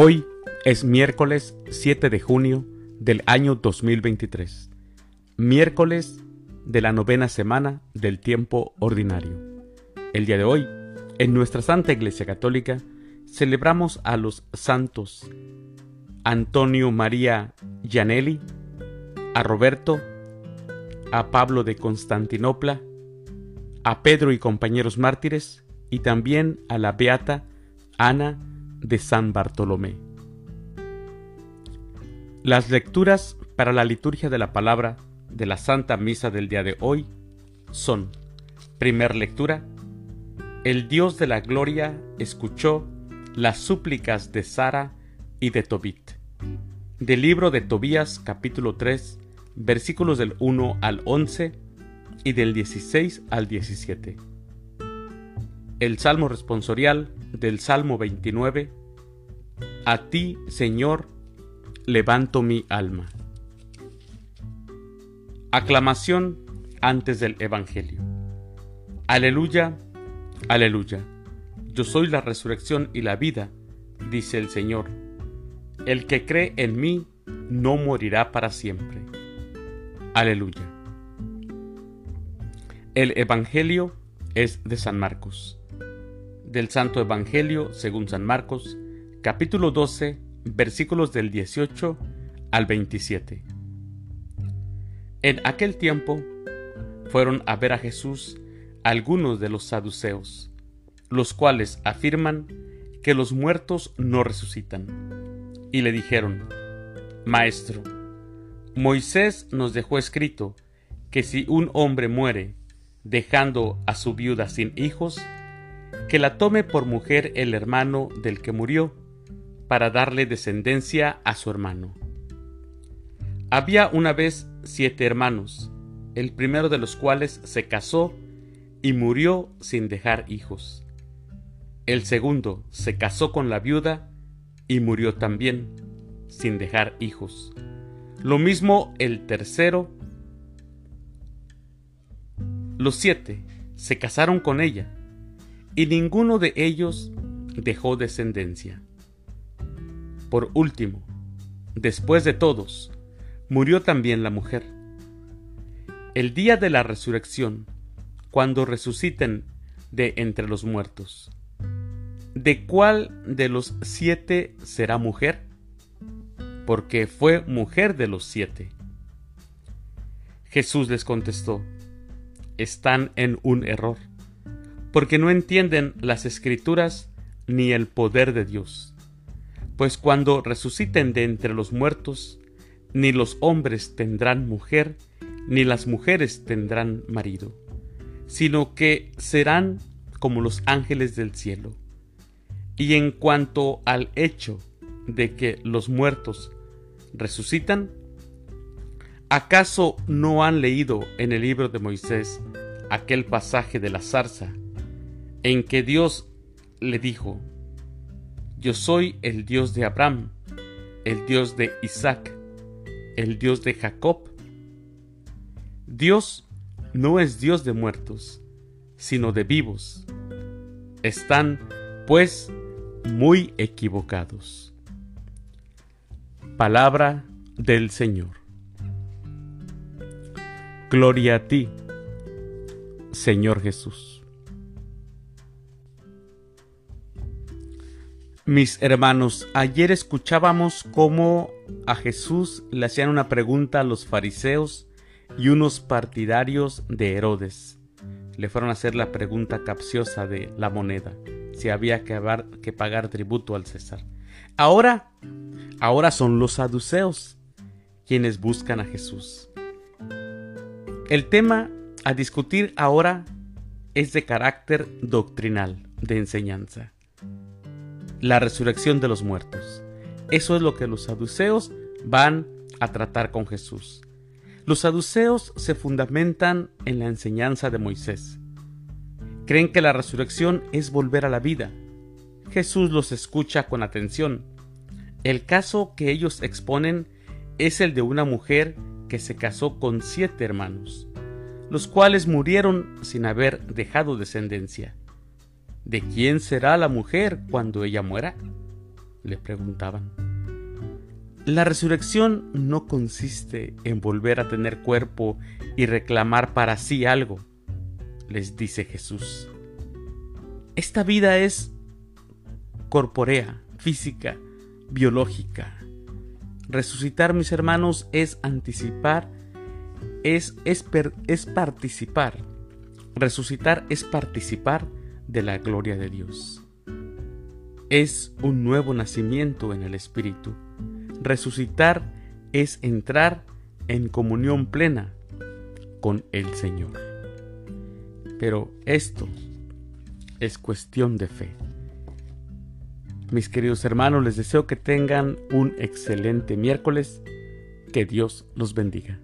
Hoy es miércoles 7 de junio del año 2023, miércoles de la novena semana del tiempo ordinario. El día de hoy, en nuestra Santa Iglesia Católica, celebramos a los santos Antonio María Gianelli, a Roberto, a Pablo de Constantinopla, a Pedro y compañeros mártires, y también a la beata Ana de San Bartolomé. Las lecturas para la liturgia de la palabra de la Santa Misa del día de hoy son, primer lectura, el Dios de la Gloria escuchó las súplicas de Sara y de Tobit. Del libro de Tobías capítulo 3, versículos del 1 al 11 y del 16 al 17. El Salmo responsorial del Salmo 29. A ti, Señor, levanto mi alma. Aclamación antes del Evangelio. Aleluya, aleluya. Yo soy la resurrección y la vida, dice el Señor. El que cree en mí no morirá para siempre. Aleluya. El Evangelio es de San Marcos del Santo Evangelio según San Marcos, capítulo 12, versículos del 18 al 27. En aquel tiempo fueron a ver a Jesús algunos de los saduceos, los cuales afirman que los muertos no resucitan, y le dijeron, Maestro, Moisés nos dejó escrito que si un hombre muere dejando a su viuda sin hijos, que la tome por mujer el hermano del que murió, para darle descendencia a su hermano. Había una vez siete hermanos, el primero de los cuales se casó y murió sin dejar hijos. El segundo se casó con la viuda y murió también, sin dejar hijos. Lo mismo el tercero. Los siete se casaron con ella y ninguno de ellos dejó descendencia. Por último, después de todos, murió también la mujer. El día de la resurrección, cuando resuciten de entre los muertos, ¿de cuál de los siete será mujer? Porque fue mujer de los siete. Jesús les contestó, están en un error porque no entienden las escrituras ni el poder de Dios. Pues cuando resuciten de entre los muertos, ni los hombres tendrán mujer, ni las mujeres tendrán marido, sino que serán como los ángeles del cielo. Y en cuanto al hecho de que los muertos resucitan, ¿acaso no han leído en el libro de Moisés aquel pasaje de la zarza en que Dios le dijo, yo soy el Dios de Abraham, el Dios de Isaac, el Dios de Jacob. Dios no es Dios de muertos, sino de vivos. Están, pues, muy equivocados. Palabra del Señor. Gloria a ti, Señor Jesús. Mis hermanos, ayer escuchábamos cómo a Jesús le hacían una pregunta a los fariseos y unos partidarios de Herodes. Le fueron a hacer la pregunta capciosa de la moneda, si había que, que pagar tributo al César. Ahora, ahora son los saduceos quienes buscan a Jesús. El tema a discutir ahora es de carácter doctrinal, de enseñanza la resurrección de los muertos. Eso es lo que los saduceos van a tratar con Jesús. Los saduceos se fundamentan en la enseñanza de Moisés. Creen que la resurrección es volver a la vida. Jesús los escucha con atención. El caso que ellos exponen es el de una mujer que se casó con siete hermanos, los cuales murieron sin haber dejado descendencia. ¿De quién será la mujer cuando ella muera? le preguntaban. La resurrección no consiste en volver a tener cuerpo y reclamar para sí algo, les dice Jesús. Esta vida es corpórea, física, biológica. Resucitar, mis hermanos, es anticipar, es, es, es participar. Resucitar es participar de la gloria de Dios. Es un nuevo nacimiento en el Espíritu. Resucitar es entrar en comunión plena con el Señor. Pero esto es cuestión de fe. Mis queridos hermanos, les deseo que tengan un excelente miércoles. Que Dios los bendiga.